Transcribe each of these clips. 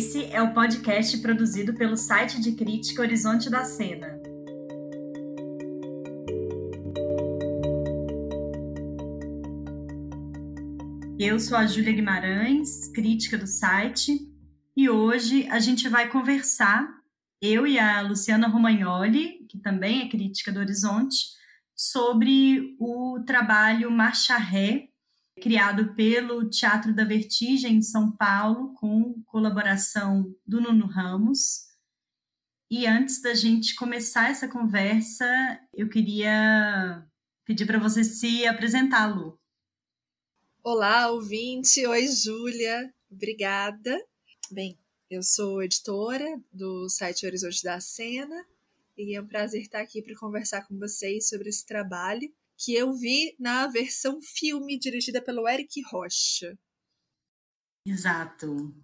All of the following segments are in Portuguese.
Esse é o podcast produzido pelo site de crítica Horizonte da Cena. Eu sou a Júlia Guimarães, crítica do site, e hoje a gente vai conversar, eu e a Luciana Romagnoli, que também é crítica do Horizonte, sobre o trabalho Marcha Ré, criado pelo Teatro da Vertigem em São Paulo, com colaboração do Nuno Ramos. E antes da gente começar essa conversa, eu queria pedir para você se apresentar, Lu. Olá, ouvinte. Oi, Júlia. Obrigada. Bem, eu sou editora do site Horizonte da Cena e é um prazer estar aqui para conversar com vocês sobre esse trabalho que eu vi na versão filme dirigida pelo Eric Rocha. Exato.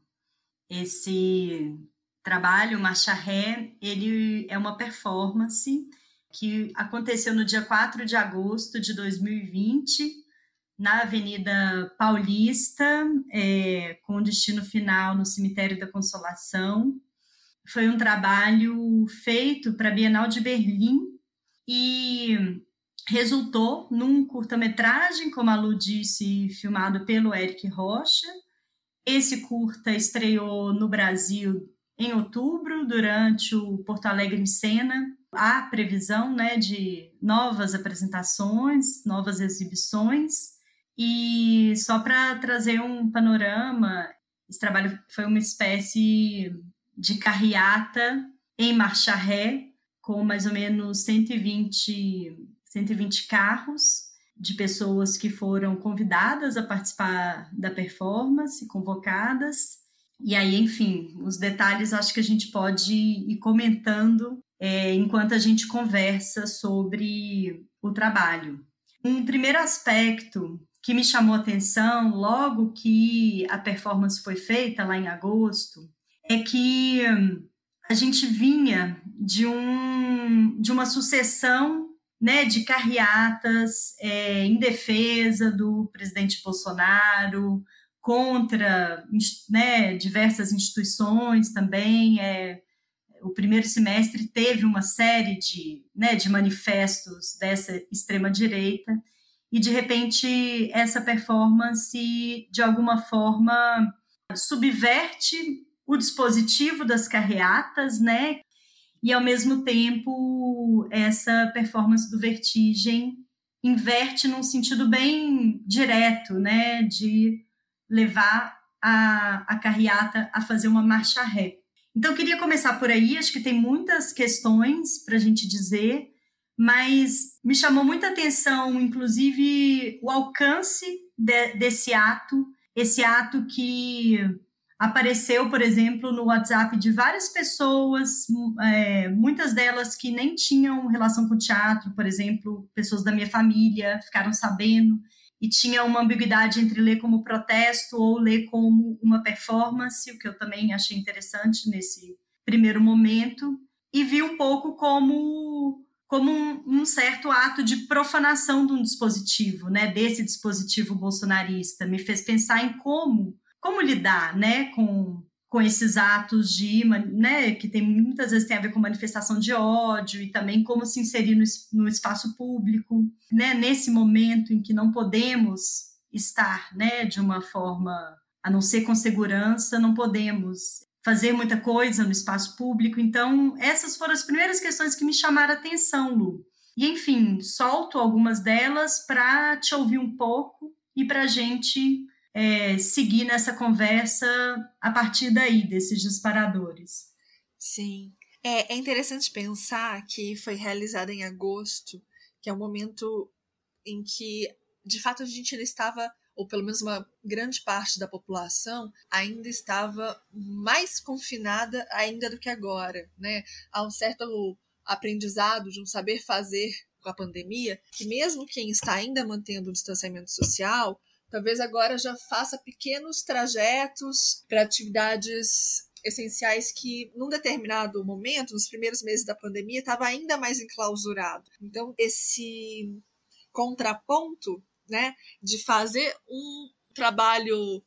Esse trabalho, Marcha Ré, ele é uma performance que aconteceu no dia 4 de agosto de 2020, na Avenida Paulista, é, com destino final no Cemitério da Consolação. Foi um trabalho feito para a Bienal de Berlim e resultou num curta-metragem, como a Lu disse, filmado pelo Eric Rocha. Esse curta estreou no Brasil em outubro, durante o Porto Alegre em Cena. Há previsão né, de novas apresentações, novas exibições. E só para trazer um panorama, esse trabalho foi uma espécie de carreata em marcha ré, com mais ou menos 120 120 carros de pessoas que foram convidadas a participar da performance, convocadas. E aí, enfim, os detalhes acho que a gente pode ir comentando é, enquanto a gente conversa sobre o trabalho. Um primeiro aspecto que me chamou a atenção logo que a performance foi feita lá em agosto é que a gente vinha de, um, de uma sucessão né, de carreatas é, em defesa do presidente Bolsonaro, contra né, diversas instituições também. É, o primeiro semestre teve uma série de, né, de manifestos dessa extrema-direita, e de repente essa performance, de alguma forma, subverte o dispositivo das carreatas, né, e ao mesmo tempo essa performance do Vertigem inverte num sentido bem direto, né, de levar a, a carreata a fazer uma marcha ré. Então, eu queria começar por aí, acho que tem muitas questões para a gente dizer, mas me chamou muita atenção, inclusive, o alcance de, desse ato, esse ato que apareceu, por exemplo, no WhatsApp de várias pessoas, é, muitas delas que nem tinham relação com teatro, por exemplo, pessoas da minha família ficaram sabendo, e tinha uma ambiguidade entre ler como protesto ou ler como uma performance, o que eu também achei interessante nesse primeiro momento, e vi um pouco como como um, um certo ato de profanação de um dispositivo, né, desse dispositivo bolsonarista, me fez pensar em como como lidar, né, com, com esses atos de, né, que tem muitas vezes tem a ver com manifestação de ódio e também como se inserir no, no espaço público, né, nesse momento em que não podemos estar, né, de uma forma a não ser com segurança, não podemos fazer muita coisa no espaço público. Então, essas foram as primeiras questões que me chamaram a atenção, Lu. E, enfim, solto algumas delas para te ouvir um pouco e para a gente é, seguir nessa conversa a partir daí, desses disparadores. Sim. É, é interessante pensar que foi realizada em agosto, que é um momento em que, de fato, a gente ainda estava ou pelo menos uma grande parte da população ainda estava mais confinada ainda do que agora, né? Há um certo aprendizado de um saber fazer com a pandemia, que mesmo quem está ainda mantendo o distanciamento social Talvez agora já faça pequenos trajetos para atividades essenciais que, num determinado momento, nos primeiros meses da pandemia, estava ainda mais enclausurado. Então, esse contraponto, né, de fazer um trabalho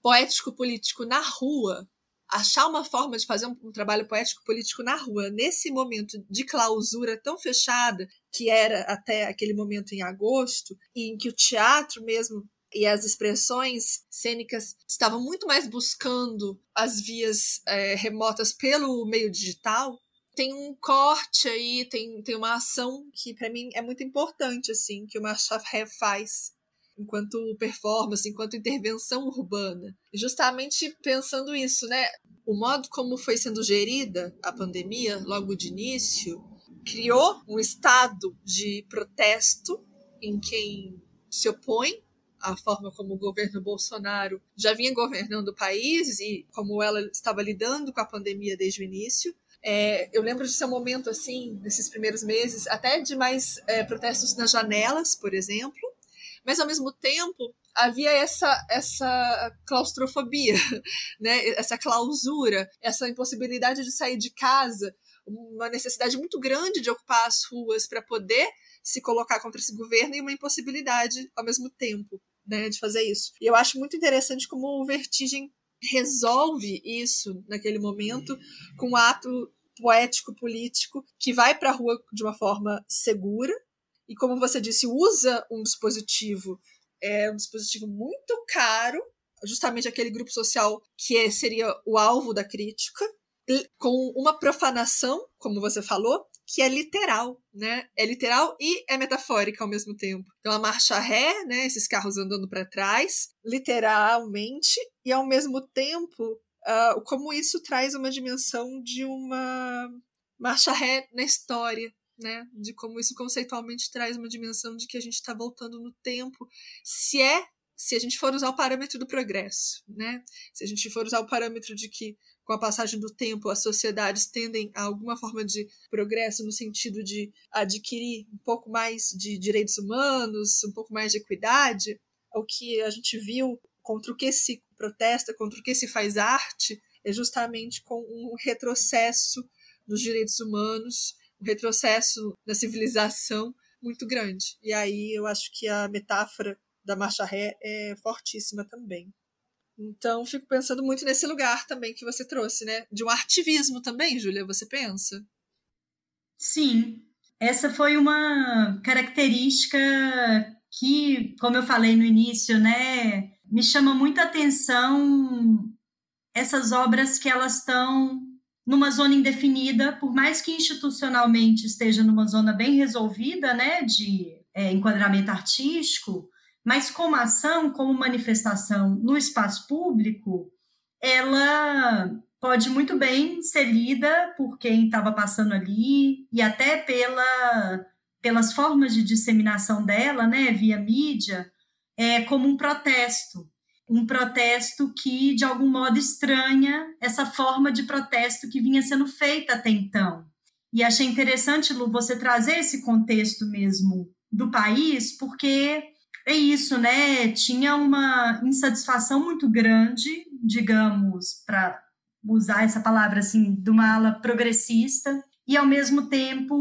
poético-político na rua, achar uma forma de fazer um, um trabalho poético-político na rua, nesse momento de clausura tão fechada, que era até aquele momento em agosto, em que o teatro mesmo e as expressões cênicas estavam muito mais buscando as vias é, remotas pelo meio digital, tem um corte aí, tem, tem uma ação que para mim é muito importante, assim, que o Marshall faz enquanto performance, enquanto intervenção urbana. Justamente pensando isso, né? O modo como foi sendo gerida a pandemia logo de início criou um estado de protesto em quem se opõe à forma como o governo Bolsonaro já vinha governando o país e como ela estava lidando com a pandemia desde o início. É, eu lembro de ser um momento assim, nesses primeiros meses, até de mais é, protestos nas janelas, por exemplo, mas ao mesmo tempo havia essa essa claustrofobia, né? Essa clausura, essa impossibilidade de sair de casa, uma necessidade muito grande de ocupar as ruas para poder se colocar contra esse governo e uma impossibilidade ao mesmo tempo, né, de fazer isso. E eu acho muito interessante como o Vertigem resolve isso naquele momento com um ato poético político que vai para a rua de uma forma segura, e como você disse, usa um dispositivo, é um dispositivo muito caro, justamente aquele grupo social que seria o alvo da crítica, com uma profanação, como você falou, que é literal, né? É literal e é metafórica ao mesmo tempo. Então a marcha ré, né, esses carros andando para trás, literalmente e ao mesmo tempo, uh, como isso traz uma dimensão de uma marcha ré na história, né? De como isso conceitualmente traz uma dimensão de que a gente está voltando no tempo, se é se a gente for usar o parâmetro do progresso, né? Se a gente for usar o parâmetro de que com a passagem do tempo as sociedades tendem a alguma forma de progresso no sentido de adquirir um pouco mais de direitos humanos, um pouco mais de equidade, o que a gente viu contra o que se protesta, contra o que se faz arte, é justamente com um retrocesso dos direitos humanos um retrocesso na civilização muito grande. E aí eu acho que a metáfora da marcha ré é fortíssima também. Então, fico pensando muito nesse lugar também que você trouxe, né? De um artivismo também, Júlia, você pensa? Sim. Essa foi uma característica que, como eu falei no início, né, me chama muita atenção essas obras que elas estão numa zona indefinida, por mais que institucionalmente esteja numa zona bem resolvida, né, de é, enquadramento artístico, mas como ação, como manifestação no espaço público, ela pode muito bem ser lida por quem estava passando ali e até pela, pelas formas de disseminação dela, né, via mídia, é, como um protesto um protesto que, de algum modo, estranha essa forma de protesto que vinha sendo feita até então. E achei interessante, Lu, você trazer esse contexto mesmo do país, porque é isso, né? Tinha uma insatisfação muito grande, digamos, para usar essa palavra assim, de uma ala progressista, e ao mesmo tempo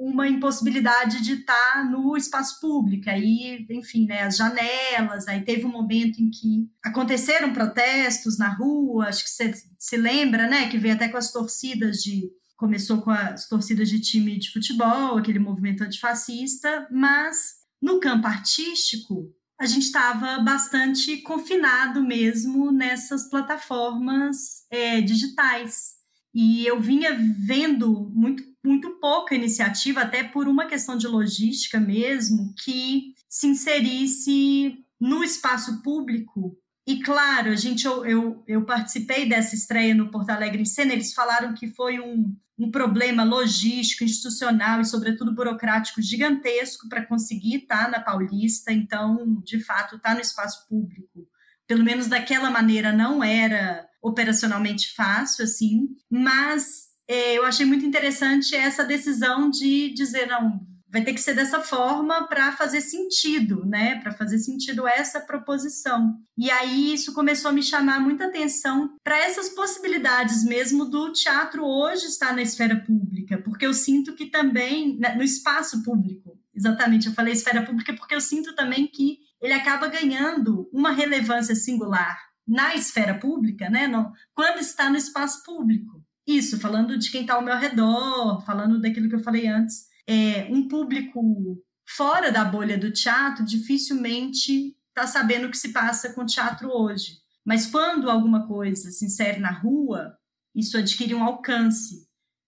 uma impossibilidade de estar no espaço público. Aí, enfim, né, as janelas, aí teve um momento em que aconteceram protestos na rua, acho que você se lembra, né, que veio até com as torcidas de começou com as torcidas de time de futebol, aquele movimento antifascista, mas no campo artístico a gente estava bastante confinado mesmo nessas plataformas é, digitais. E eu vinha vendo muito, muito pouca iniciativa, até por uma questão de logística mesmo, que se inserisse no espaço público. E claro, a gente, eu, eu, eu participei dessa estreia no Porto Alegre em Cena, eles falaram que foi um, um problema logístico, institucional e, sobretudo, burocrático gigantesco para conseguir estar na Paulista. Então, de fato, estar no espaço público, pelo menos daquela maneira, não era operacionalmente fácil, assim, mas é, eu achei muito interessante essa decisão de dizer, não, vai ter que ser dessa forma para fazer sentido, né? Para fazer sentido essa proposição. E aí isso começou a me chamar muita atenção para essas possibilidades mesmo do teatro hoje estar na esfera pública, porque eu sinto que também né, no espaço público, exatamente, eu falei esfera pública porque eu sinto também que ele acaba ganhando uma relevância singular na esfera pública, né? No, quando está no espaço público. Isso, falando de quem está ao meu redor, falando daquilo que eu falei antes. É, um público fora da bolha do teatro dificilmente está sabendo o que se passa com o teatro hoje. Mas quando alguma coisa se insere na rua, isso adquire um alcance,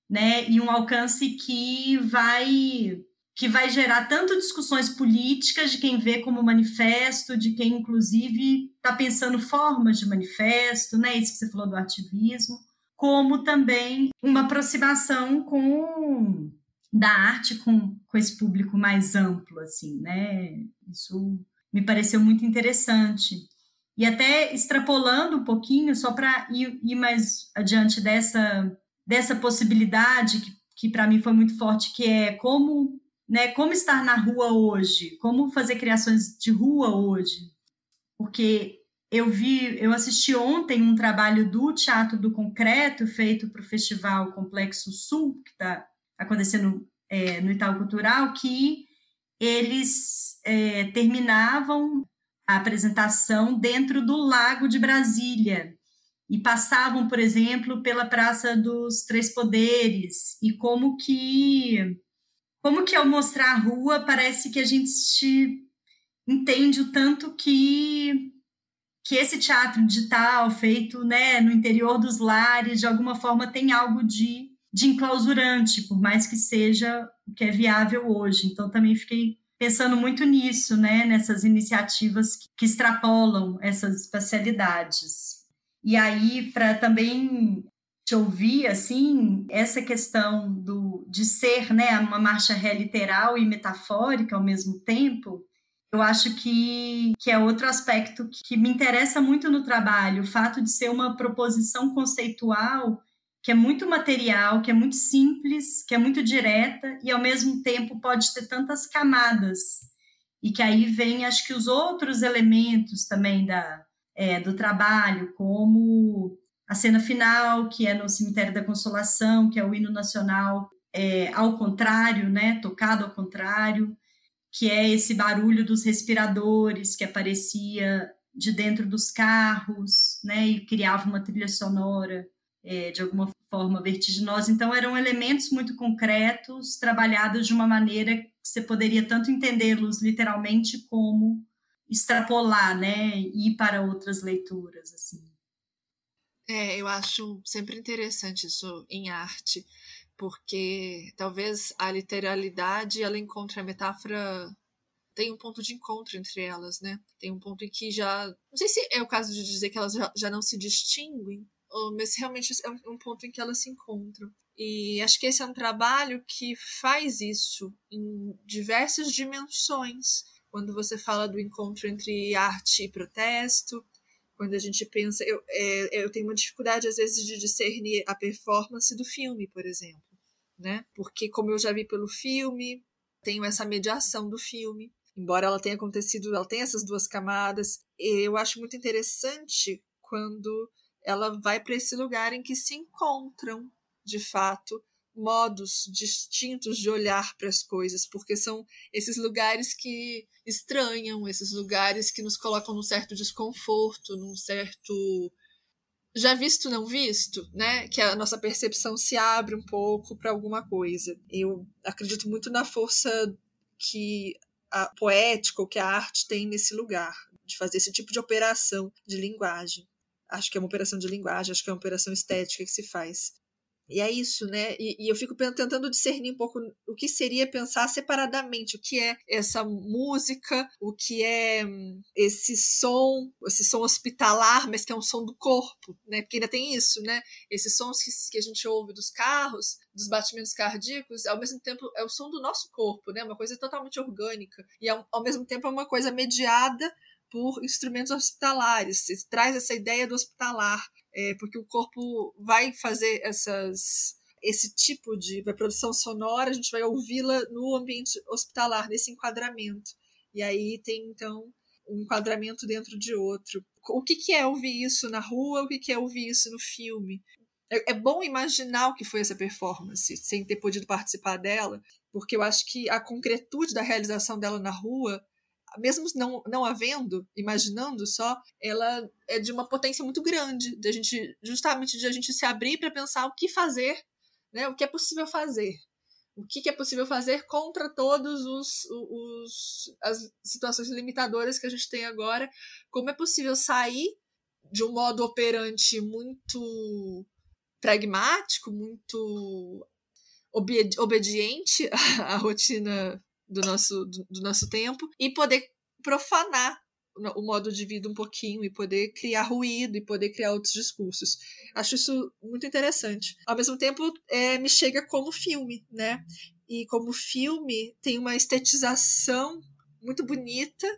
né? E um alcance que vai que vai gerar tanto discussões políticas de quem vê como manifesto, de quem inclusive está pensando formas de manifesto, né? Isso que você falou do ativismo, como também uma aproximação com da arte com, com esse público mais amplo, assim, né? Isso me pareceu muito interessante. E até extrapolando um pouquinho, só para ir, ir, mais adiante dessa, dessa possibilidade, que, que para mim foi muito forte, que é como, né, como estar na rua hoje, como fazer criações de rua hoje. Porque eu vi, eu assisti ontem um trabalho do Teatro do Concreto, feito para o Festival Complexo Sul, que está acontecendo é, no Itaú Cultural, que eles é, terminavam a apresentação dentro do Lago de Brasília. E passavam, por exemplo, pela Praça dos Três Poderes. E como que como que ao mostrar a rua parece que a gente entende o tanto que que esse teatro digital feito né, no interior dos lares de alguma forma tem algo de, de enclausurante, por mais que seja o que é viável hoje. Então também fiquei pensando muito nisso, né, nessas iniciativas que, extrapolam essas espacialidades. E aí, para também te ouvir, assim, essa questão do, de ser né, uma marcha ré literal e metafórica ao mesmo tempo, eu acho que, que é outro aspecto que me interessa muito no trabalho, o fato de ser uma proposição conceitual que é muito material, que é muito simples, que é muito direta e ao mesmo tempo pode ter tantas camadas. E que aí vem, acho que os outros elementos também da, é, do trabalho, como a cena final, que é no Cemitério da Consolação, que é o hino nacional é, ao contrário, né, tocado ao contrário, que é esse barulho dos respiradores que aparecia de dentro dos carros, né, e criava uma trilha sonora é, de alguma forma vertiginosa. Então, eram elementos muito concretos, trabalhados de uma maneira que você poderia tanto entendê-los literalmente como extrapolar, né, e ir para outras leituras, assim. É, eu acho sempre interessante isso em arte, porque talvez a literalidade ela encontre a metáfora tem um ponto de encontro entre elas, né? Tem um ponto em que já. Não sei se é o caso de dizer que elas já, já não se distinguem, mas realmente é um ponto em que elas se encontram. E acho que esse é um trabalho que faz isso em diversas dimensões. Quando você fala do encontro entre arte e protesto, quando a gente pensa. Eu, é, eu tenho uma dificuldade, às vezes, de discernir a performance do filme, por exemplo. Né? Porque, como eu já vi pelo filme, tenho essa mediação do filme. Embora ela tenha acontecido, ela tem essas duas camadas. Eu acho muito interessante quando ela vai para esse lugar em que se encontram, de fato, modos distintos de olhar para as coisas, porque são esses lugares que estranham, esses lugares que nos colocam num certo desconforto, num certo já visto não visto, né? Que a nossa percepção se abre um pouco para alguma coisa. Eu acredito muito na força que a poética ou que a arte tem nesse lugar, de fazer esse tipo de operação de linguagem acho que é uma operação de linguagem, acho que é uma operação estética que se faz. E é isso, né? E, e, eu fico tentando discernir um pouco o que seria pensar separadamente, o que é essa música, o que é hum, esse som, esse som hospitalar, mas que é um som do corpo, né? Porque ainda tem isso, né? Esses sons que, que a gente ouve dos carros, dos batimentos cardíacos, ao mesmo tempo é o som do nosso corpo, né? Uma coisa totalmente orgânica. E ao, ao mesmo tempo é uma coisa mediada por instrumentos hospitalares. Traz essa ideia do hospitalar, é, porque o corpo vai fazer essas esse tipo de produção sonora, a gente vai ouvi-la no ambiente hospitalar, nesse enquadramento. E aí tem, então, um enquadramento dentro de outro. O que, que é ouvir isso na rua, o que, que é ouvir isso no filme? É, é bom imaginar o que foi essa performance, sem ter podido participar dela, porque eu acho que a concretude da realização dela na rua mesmo não, não havendo, imaginando só, ela é de uma potência muito grande, de a gente, justamente de a gente se abrir para pensar o que fazer, né? O que é possível fazer. O que, que é possível fazer contra todos os, os as situações limitadoras que a gente tem agora? Como é possível sair de um modo operante muito pragmático, muito obediente à rotina do nosso, do, do nosso tempo e poder profanar o modo de vida um pouquinho e poder criar ruído e poder criar outros discursos. Acho isso muito interessante. Ao mesmo tempo, é, me chega como filme, né? E como filme, tem uma estetização muito bonita,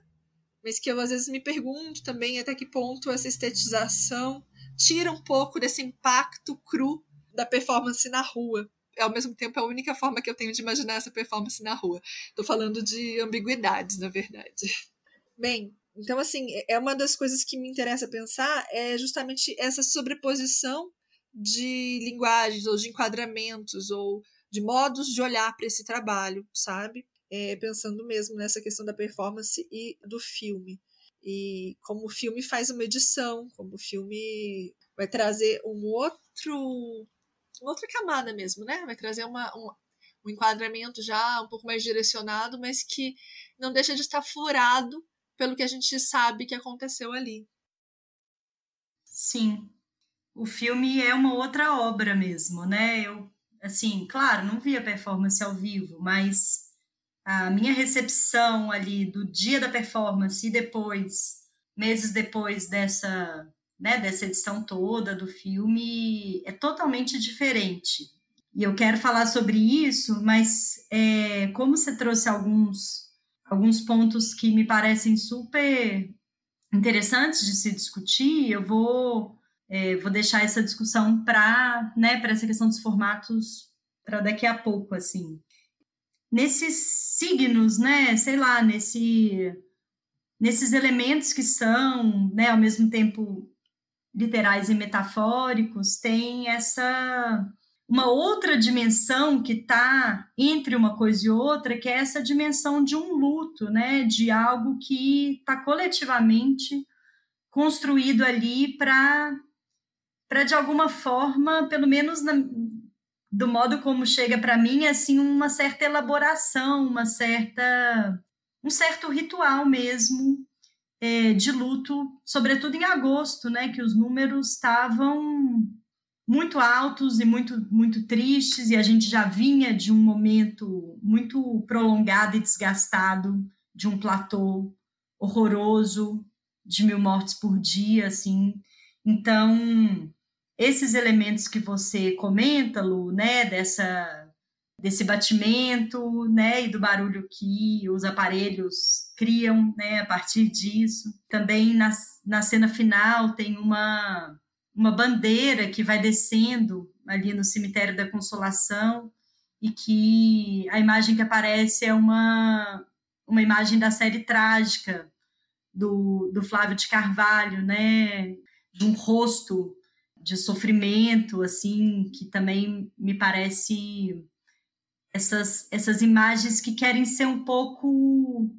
mas que eu às vezes me pergunto também até que ponto essa estetização tira um pouco desse impacto cru da performance na rua ao mesmo tempo é a única forma que eu tenho de imaginar essa performance na rua. Estou falando de ambiguidades, na verdade. Bem, então assim, é, é uma das coisas que me interessa pensar é justamente essa sobreposição de linguagens ou de enquadramentos ou de modos de olhar para esse trabalho, sabe? É, pensando mesmo nessa questão da performance e do filme. E como o filme faz uma edição, como o filme vai trazer um outro outra camada mesmo, né? Vai trazer uma, um, um enquadramento já um pouco mais direcionado, mas que não deixa de estar furado pelo que a gente sabe que aconteceu ali. Sim. O filme é uma outra obra mesmo, né? Eu, assim, claro, não vi a performance ao vivo, mas a minha recepção ali do dia da performance e depois, meses depois dessa né, dessa edição toda do filme é totalmente diferente. E eu quero falar sobre isso, mas é, como você trouxe alguns, alguns pontos que me parecem super interessantes de se discutir, eu vou, é, vou deixar essa discussão para né, essa questão dos formatos para daqui a pouco, assim. Nesses signos, né, sei lá, nesse, nesses elementos que são, né, ao mesmo tempo literais e metafóricos tem essa uma outra dimensão que está entre uma coisa e outra, que é essa dimensão de um luto, né, de algo que está coletivamente construído ali para para de alguma forma, pelo menos na, do modo como chega para mim, assim, uma certa elaboração, uma certa um certo ritual mesmo é, de luto, sobretudo em agosto, né, que os números estavam muito altos e muito, muito tristes, e a gente já vinha de um momento muito prolongado e desgastado, de um platô horroroso, de mil mortes por dia, assim. Então, esses elementos que você comenta, Lu, né, dessa desse batimento, né, e do barulho que os aparelhos criam, né, a partir disso. Também na, na cena final tem uma uma bandeira que vai descendo ali no cemitério da Consolação e que a imagem que aparece é uma uma imagem da série trágica do, do Flávio de Carvalho, né, de um rosto de sofrimento, assim, que também me parece essas, essas imagens que querem ser um pouco,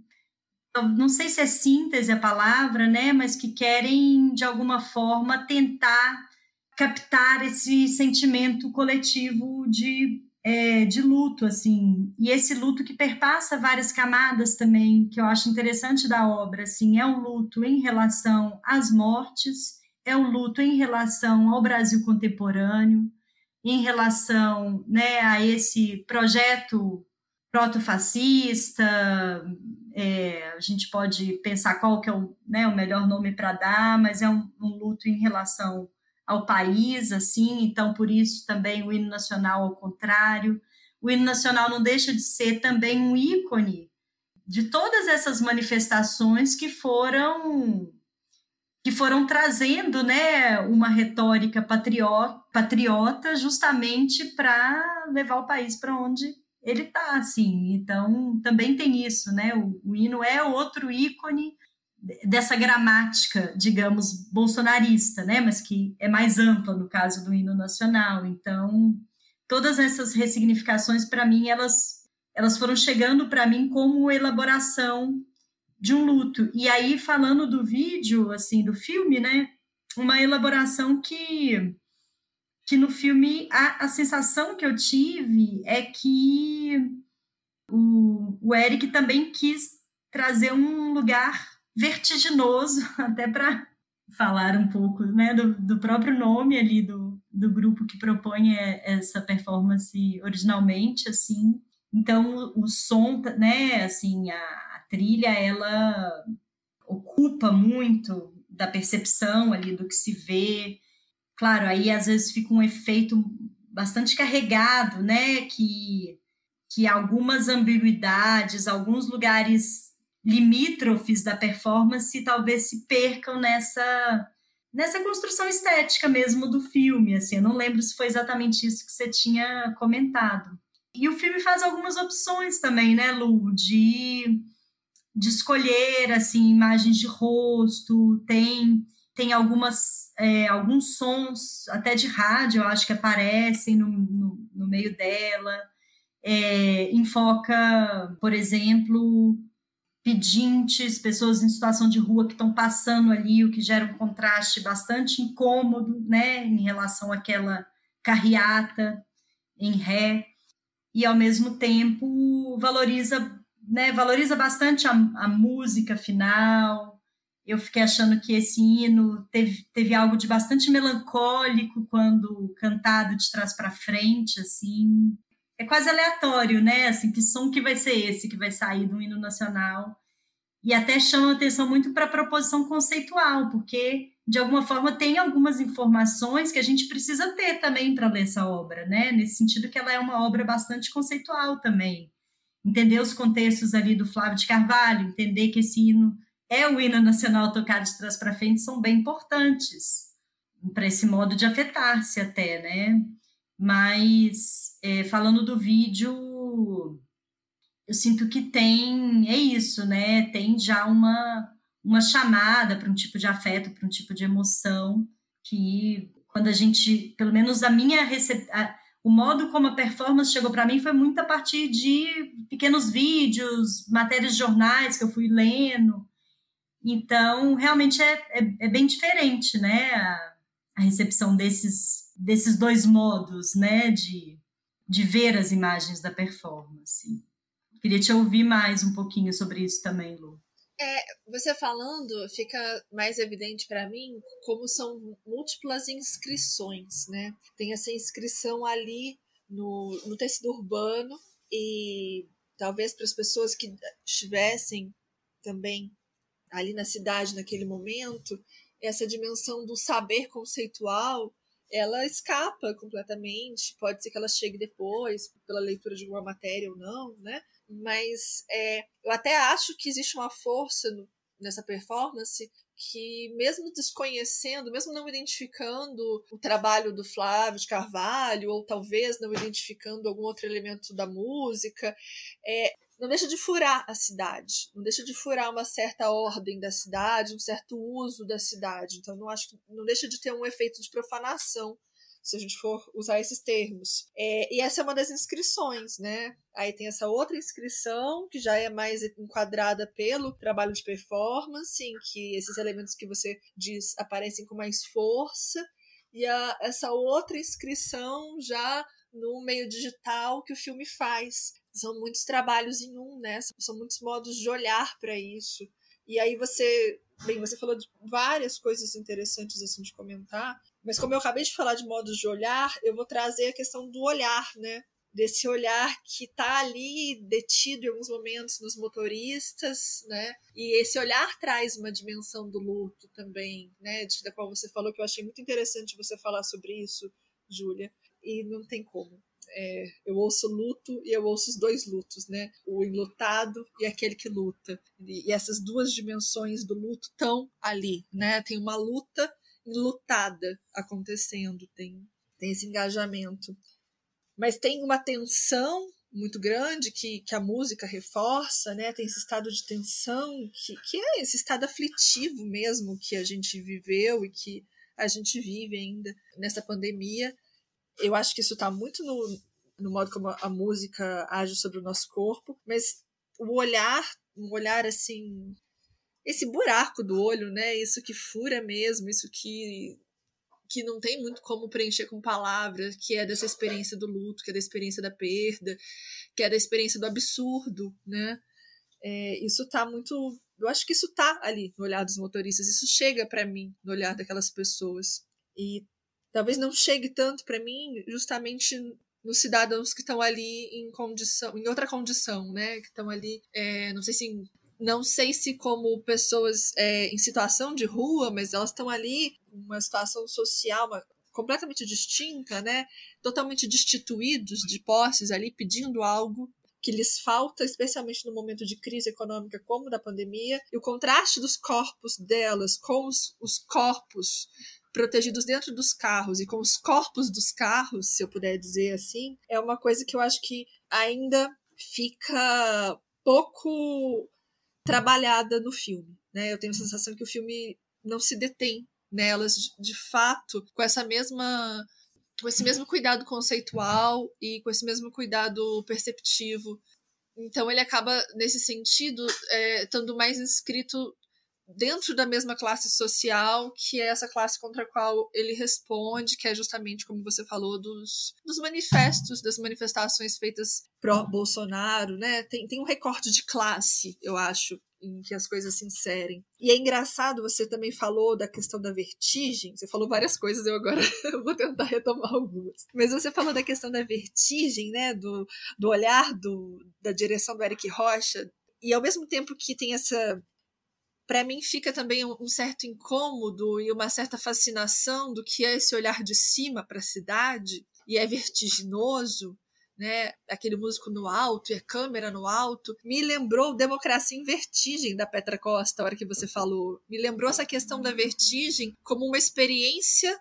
não sei se é síntese a palavra, né, mas que querem, de alguma forma, tentar captar esse sentimento coletivo de, é, de luto, assim, e esse luto que perpassa várias camadas também, que eu acho interessante da obra, assim, é um luto em relação às mortes, é um luto em relação ao Brasil contemporâneo, em relação né, a esse projeto protofascista, é, a gente pode pensar qual que é o, né, o melhor nome para dar, mas é um, um, luto em relação ao país, assim, então por isso também o hino nacional ao contrário. O hino nacional não deixa de ser também um ícone de todas essas manifestações que foram que foram trazendo né, uma retórica patriota, patriota justamente para levar o país para onde ele está, assim. Então, também tem isso, né? O, o, hino é outro ícone dessa gramática, digamos, bolsonarista, né? Mas que é mais ampla no caso do hino nacional. Então, todas essas ressignificações, para mim, elas, elas foram chegando para mim como elaboração de um luto. E aí, falando do vídeo, assim, do filme, né? Uma elaboração que, que no filme a, a sensação que eu tive é que o, o Eric também quis trazer um lugar vertiginoso, até para falar um pouco né, do, do próprio nome ali do, do grupo que propõe essa performance originalmente, assim. Então, o som, né, assim, a, trilha, ela ocupa muito da percepção ali do que se vê. Claro, aí às vezes fica um efeito bastante carregado, né, que que algumas ambiguidades, alguns lugares limítrofes da performance talvez se percam nessa nessa construção estética mesmo do filme, assim, eu não lembro se foi exatamente isso que você tinha comentado. E o filme faz algumas opções também, né, Lu, de, de escolher, assim, imagens de rosto, tem, tem algumas, é, alguns sons, até de rádio, eu acho que aparecem no, no, no meio dela, é, enfoca, por exemplo, pedintes, pessoas em situação de rua que estão passando ali, o que gera um contraste bastante incômodo, né, em relação àquela carreata em ré, e ao mesmo tempo valoriza, né, valoriza bastante a, a música final. Eu fiquei achando que esse hino teve, teve algo de bastante melancólico quando cantado de trás para frente, assim, é quase aleatório, né? Assim, que som que vai ser esse que vai sair do hino nacional? E até chama atenção muito para a proposição conceitual, porque de alguma forma tem algumas informações que a gente precisa ter também para ler essa obra, né? Nesse sentido que ela é uma obra bastante conceitual também. Entender os contextos ali do Flávio de Carvalho, entender que esse hino é o hino nacional tocado de trás para frente são bem importantes para esse modo de afetar-se até, né? Mas é, falando do vídeo, eu sinto que tem, é isso, né? Tem já uma, uma chamada para um tipo de afeto, para um tipo de emoção, que quando a gente, pelo menos a minha recep... o modo como a performance chegou para mim foi muito a partir de pequenos vídeos, matérias de jornais que eu fui lendo. Então, realmente é, é, é bem diferente, né? A, a recepção desses desses dois modos, né, de, de ver as imagens da performance. Queria te ouvir mais um pouquinho sobre isso também, Lu. É, você falando, fica mais evidente para mim como são múltiplas inscrições, né? Tem essa inscrição ali no, no tecido urbano e talvez para as pessoas que estivessem também ali na cidade naquele momento, essa dimensão do saber conceitual ela escapa completamente. Pode ser que ela chegue depois, pela leitura de alguma matéria ou não, né? Mas é, eu até acho que existe uma força no, nessa performance que, mesmo desconhecendo, mesmo não identificando o trabalho do Flávio de Carvalho, ou talvez não identificando algum outro elemento da música, é, não deixa de furar a cidade, não deixa de furar uma certa ordem da cidade, um certo uso da cidade. Então não acho que não deixa de ter um efeito de profanação, se a gente for usar esses termos. É, e essa é uma das inscrições, né? Aí tem essa outra inscrição que já é mais enquadrada pelo trabalho de performance, em que esses elementos que você diz aparecem com mais força, e a, essa outra inscrição já no meio digital que o filme faz, são muitos trabalhos em um, né? São muitos modos de olhar para isso. E aí você, bem, você falou de várias coisas interessantes assim de comentar, mas como eu acabei de falar de modos de olhar, eu vou trazer a questão do olhar, né? Desse olhar que está ali detido em alguns momentos nos motoristas, né? E esse olhar traz uma dimensão do luto também, né? De, da qual você falou que eu achei muito interessante você falar sobre isso, Júlia. E não tem como é, eu ouço luto e eu ouço os dois lutos, né? O enlutado e aquele que luta. E, e essas duas dimensões do luto estão ali, né? Tem uma luta enlutada acontecendo, tem, tem esse engajamento. Mas tem uma tensão muito grande que, que a música reforça, né? Tem esse estado de tensão que, que é esse estado aflitivo mesmo que a gente viveu e que a gente vive ainda nessa pandemia eu acho que isso está muito no, no modo como a, música age sobre o nosso corpo, mas o olhar, um olhar assim esse buraco do olho, né? Isso que fura mesmo, isso que que não tem muito como preencher com palavras, que é dessa experiência do luto, que é da experiência da perda, que é da experiência do absurdo, né? É, isso tá muito. Eu acho que isso tá ali no olhar dos motoristas, isso chega para mim no olhar daquelas pessoas. E talvez não chegue tanto para mim justamente nos cidadãos que estão ali em condição, em outra condição, né? Que estão ali, é, não sei se não sei se como pessoas é, em situação de rua, mas elas estão ali uma situação social uma, completamente distinta, né? Totalmente destituídos de posses ali, pedindo algo que lhes falta, especialmente no momento de crise econômica como da pandemia, e o contraste dos corpos delas com os, os corpos protegidos dentro dos carros e com os corpos dos carros, se eu puder dizer assim, é uma coisa que eu acho que ainda fica pouco trabalhada no filme. Né? Eu tenho a sensação que o filme não se detém nelas de fato com essa mesma com esse mesmo cuidado conceitual e com esse mesmo cuidado perceptivo então ele acaba nesse sentido é, estando mais inscrito dentro da mesma classe social, que é essa classe contra a qual ele responde, que é justamente, como você falou, dos, dos manifestos, das manifestações feitas pró-Bolsonaro, né? Tem, tem um recorte de classe, eu acho, em que as coisas se inserem. E é engraçado, você também falou da questão da vertigem, você falou várias coisas, eu agora vou tentar retomar algumas. Mas você falou da questão da vertigem, né, do, do olhar do, da direção do Eric Rocha, e ao mesmo tempo que tem essa para mim fica também um, certo incômodo e uma certa fascinação do que é esse olhar de cima para a cidade e é vertiginoso, né? Aquele músico no alto e a câmera no alto, me lembrou Democracia em Vertigem da Petra Costa, a hora que você falou. Me lembrou essa questão da vertigem como uma experiência,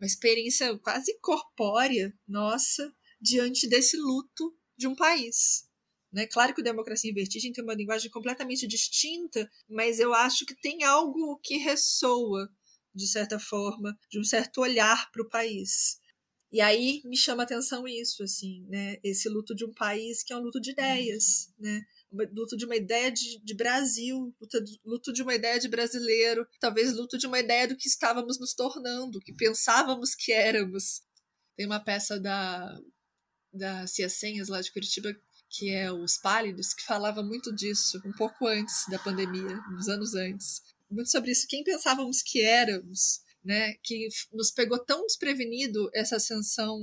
uma experiência quase corpórea, nossa, diante desse luto de um país. Né? Claro que o Democracia em Vertigem tem uma linguagem completamente distinta, mas eu acho que tem algo que ressoa, de certa forma, de um certo olhar para o país. E aí me chama a atenção isso, assim, né? Esse luto de um país que é um luto de ideias, né? luto de uma ideia de, de Brasil, luto, luto de uma ideia de brasileiro, talvez luto de uma ideia do que estávamos nos tornando, que pensávamos que éramos. Tem uma peça da, da Cia Senhas, lá de Curitiba, que é Os Pálidos, que falava muito disso, um pouco antes da pandemia, uns anos antes. Muito sobre isso, quem pensávamos que éramos, né? Que nos pegou tão desprevenido essa ascensão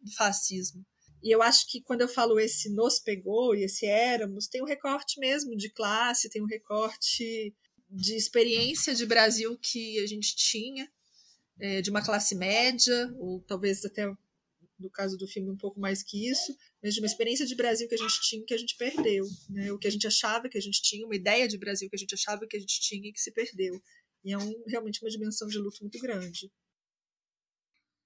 do fascismo. E eu acho que quando eu falo esse nos pegou e esse éramos, tem um recorte mesmo de classe, tem um recorte de experiência de Brasil que a gente tinha, é, de uma classe média, ou talvez até no caso do filme um pouco mais que isso, mas de uma experiência de Brasil que a gente tinha que a gente perdeu, né? O que a gente achava que a gente tinha, uma ideia de Brasil que a gente achava que a gente tinha e que se perdeu. E é um, realmente uma dimensão de luto muito grande.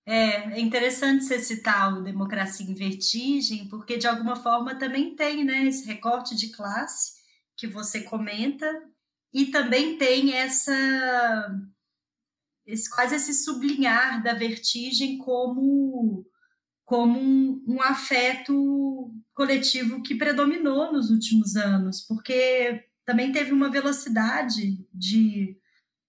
É, é interessante você citar o Democracia em Vertigem, porque de alguma forma também tem né, esse recorte de classe que você comenta, e também tem essa esse, quase esse sublinhar da vertigem como como um, um, afeto coletivo que predominou nos últimos anos, porque também teve uma velocidade de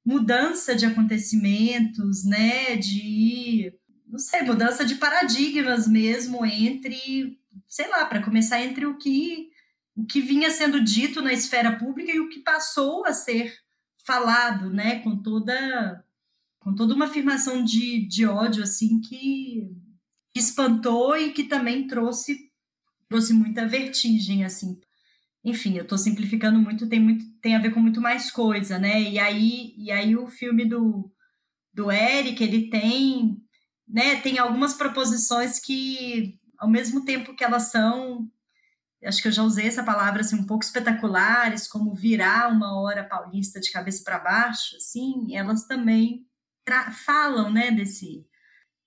mudança de acontecimentos, né, de não sei, mudança de paradigmas mesmo entre, sei lá, para começar entre o que o que vinha sendo dito na esfera pública e o que passou a ser falado, né, com toda com toda uma afirmação de, de ódio assim que espantou e que também trouxe trouxe muita vertigem assim. Enfim, eu estou simplificando muito, tem muito tem a ver com muito mais coisa, né? E aí e aí o filme do do Eric, ele tem, né, tem algumas proposições que ao mesmo tempo que elas são acho que eu já usei essa palavra assim um pouco espetaculares, como virar uma hora paulista de cabeça para baixo, assim, elas também falam, né, desse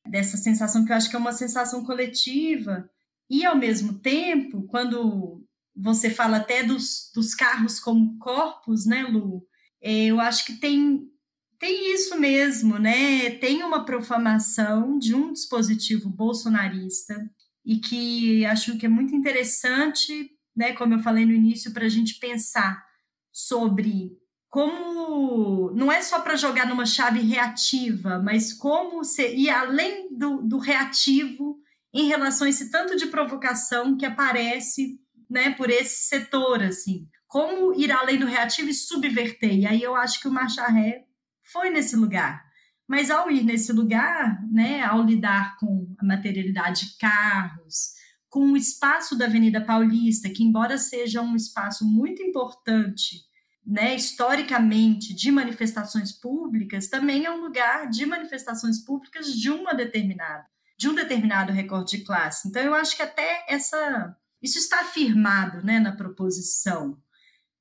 dessa sensação que eu acho que é uma sensação coletiva. E, ao mesmo tempo, quando você fala até dos, dos carros como corpos, né, Lu? É, eu acho que tem, tem isso mesmo, né? Tem uma profamação de um dispositivo bolsonarista e que acho que é muito interessante, né, como eu falei no início, para a gente pensar sobre como não é só para jogar numa chave reativa, mas como ser, ir além do, do reativo em relação a esse tanto de provocação que aparece né, por esse setor, assim. Como ir além do reativo e subverter. E aí eu acho que o Marcha Ré foi nesse lugar. Mas ao ir nesse lugar, né, ao lidar com a materialidade de carros, com o espaço da Avenida Paulista, que embora seja um espaço muito importante, né, historicamente de manifestações públicas, também é um lugar de manifestações públicas de uma determinada, de um determinado recorte de classe. Então eu acho que até essa isso está afirmado, né, na proposição.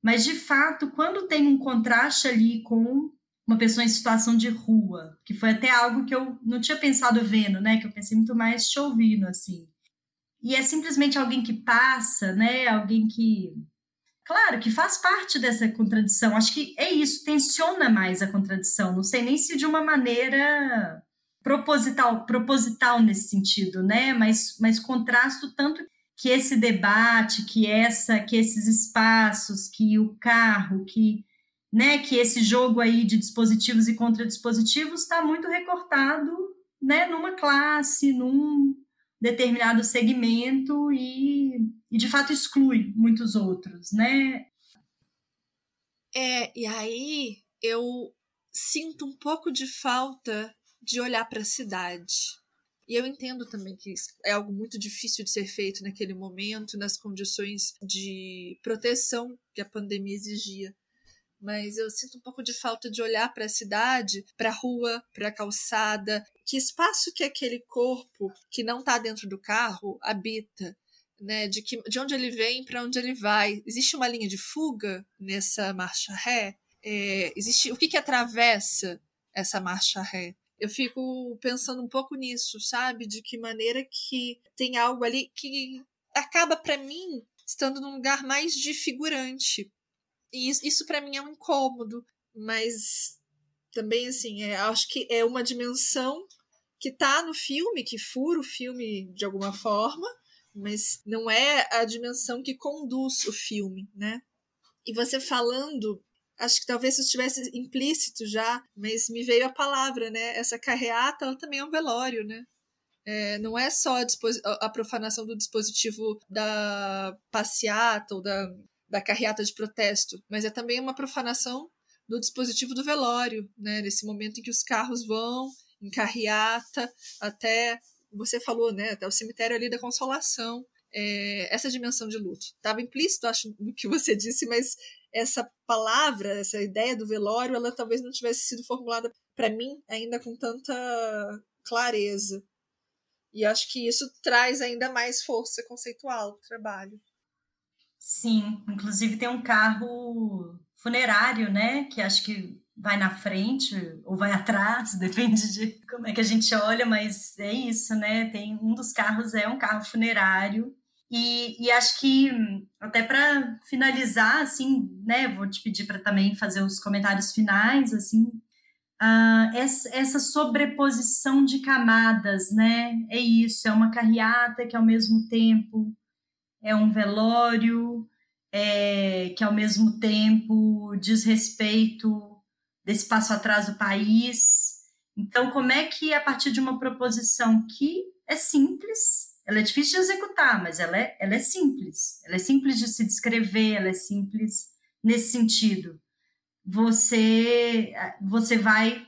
Mas de fato, quando tem um contraste ali com uma pessoa em situação de rua, que foi até algo que eu não tinha pensado vendo, né? Que eu pensei muito mais te ouvindo, assim. E é simplesmente alguém que passa, né? Alguém que. Claro, que faz parte dessa contradição. Acho que é isso, tensiona mais a contradição. Não sei nem se de uma maneira proposital, proposital nesse sentido, né? Mas, mas contrasto tanto que esse debate, que essa, que esses espaços, que o carro, que né, que esse jogo aí de dispositivos e contradispositivos está muito recortado, né, numa classe, num determinado segmento e, e de fato exclui muitos outros, né? É, e aí eu sinto um pouco de falta de olhar para a cidade. E eu entendo também que é algo muito difícil de ser feito naquele momento, nas condições de proteção que a pandemia exigia mas eu sinto um pouco de falta de olhar para a cidade, para a rua, para a calçada, que espaço que aquele corpo que não está dentro do carro habita, né? De que de onde ele vem, para onde ele vai. Existe uma linha de fuga nessa marcha ré? É, existe o que que atravessa essa marcha ré? Eu fico pensando um pouco nisso, sabe? De que maneira que tem algo ali que acaba para mim estando num lugar mais de figurante, e isso, isso para mim é um incômodo, mas também, assim, é, acho que é uma dimensão que tá no filme, que fura o filme de alguma forma, mas não é a dimensão que conduz o filme, né? E você falando, acho que talvez isso estivesse implícito já, mas me veio a palavra, né? Essa carreata, ela também é um velório, né? É, não é só a, a, profanação do dispositivo da passeata ou da da carreata de protesto, mas é também uma profanação do dispositivo do velório, né? Nesse momento em que os carros vão em carreata até você falou, né? Até o cemitério ali da Consolação. É, essa dimensão de luto estava implícito, acho, no que você disse, mas essa palavra, essa ideia do velório, ela talvez não tivesse sido formulada para mim ainda com tanta clareza. E acho que isso traz ainda mais força conceitual para o trabalho. Sim, inclusive tem um carro funerário, né? Que acho que vai na frente ou vai atrás, depende de como é que a gente olha, mas é isso, né? Tem um dos carros é um carro funerário e, e acho que até para finalizar, assim, né? Vou te pedir para também fazer os comentários finais, assim. Uh, essa, sobreposição de camadas, né? É isso, é uma carreata que ao mesmo tempo é um velório é, que, ao mesmo tempo, diz respeito desse passo atrás do país. Então, como é que, a partir de uma proposição que é simples, ela é difícil de executar, mas ela é, ela é simples, ela é simples de se descrever, ela é simples nesse sentido. Você, você vai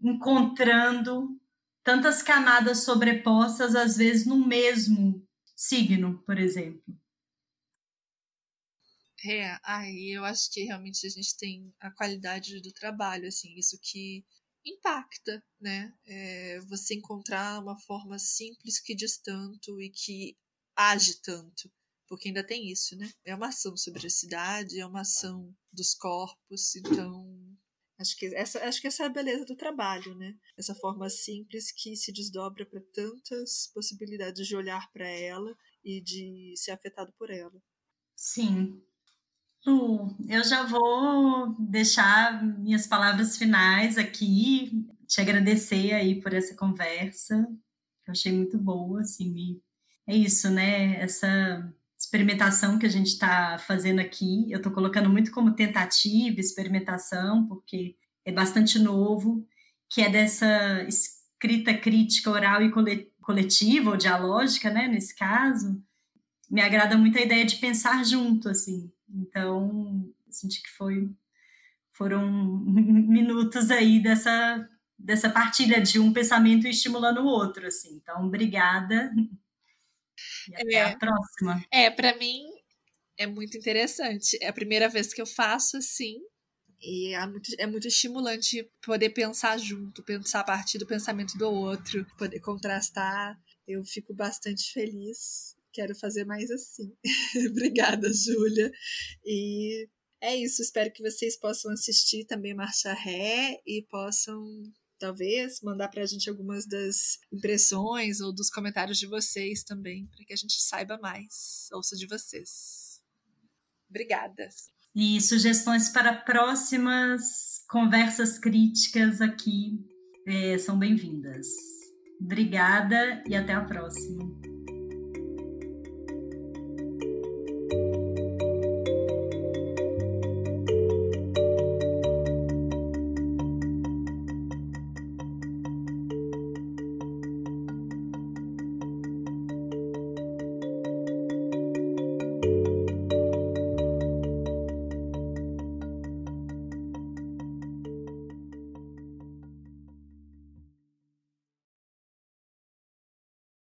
encontrando tantas camadas sobrepostas, às vezes, no mesmo signo, por exemplo. É, aí eu acho que realmente a gente tem a qualidade do trabalho, assim, isso que impacta, né? É você encontrar uma forma simples que diz tanto e que age tanto, porque ainda tem isso, né? É uma ação sobre a cidade, é uma ação dos corpos, então acho que essa, acho que essa é a beleza do trabalho, né? Essa forma simples que se desdobra para tantas possibilidades de olhar para ela e de ser afetado por ela. Sim, Lu, eu já vou deixar minhas palavras finais aqui, te agradecer aí por essa conversa, eu achei muito boa, assim, me... é isso, né, essa experimentação que a gente está fazendo aqui. Eu estou colocando muito como tentativa, experimentação, porque é bastante novo, que é dessa escrita crítica oral e coletiva, ou dialógica, né, nesse caso. Me agrada muito a ideia de pensar junto, assim. Então, senti que foi foram minutos aí dessa dessa partilha de um pensamento estimulando o outro, assim. Então, obrigada. E até é, a próxima. É, para mim é muito interessante. É a primeira vez que eu faço assim. E é muito, é muito estimulante poder pensar junto, pensar a partir do pensamento do outro, poder contrastar. Eu fico bastante feliz. Quero fazer mais assim. Obrigada, Júlia. E é isso. Espero que vocês possam assistir também Marcha Ré e possam talvez mandar para a gente algumas das impressões ou dos comentários de vocês também, para que a gente saiba mais. Ouça de vocês. Obrigada. E sugestões para próximas conversas críticas aqui é, são bem-vindas. Obrigada e até a próxima.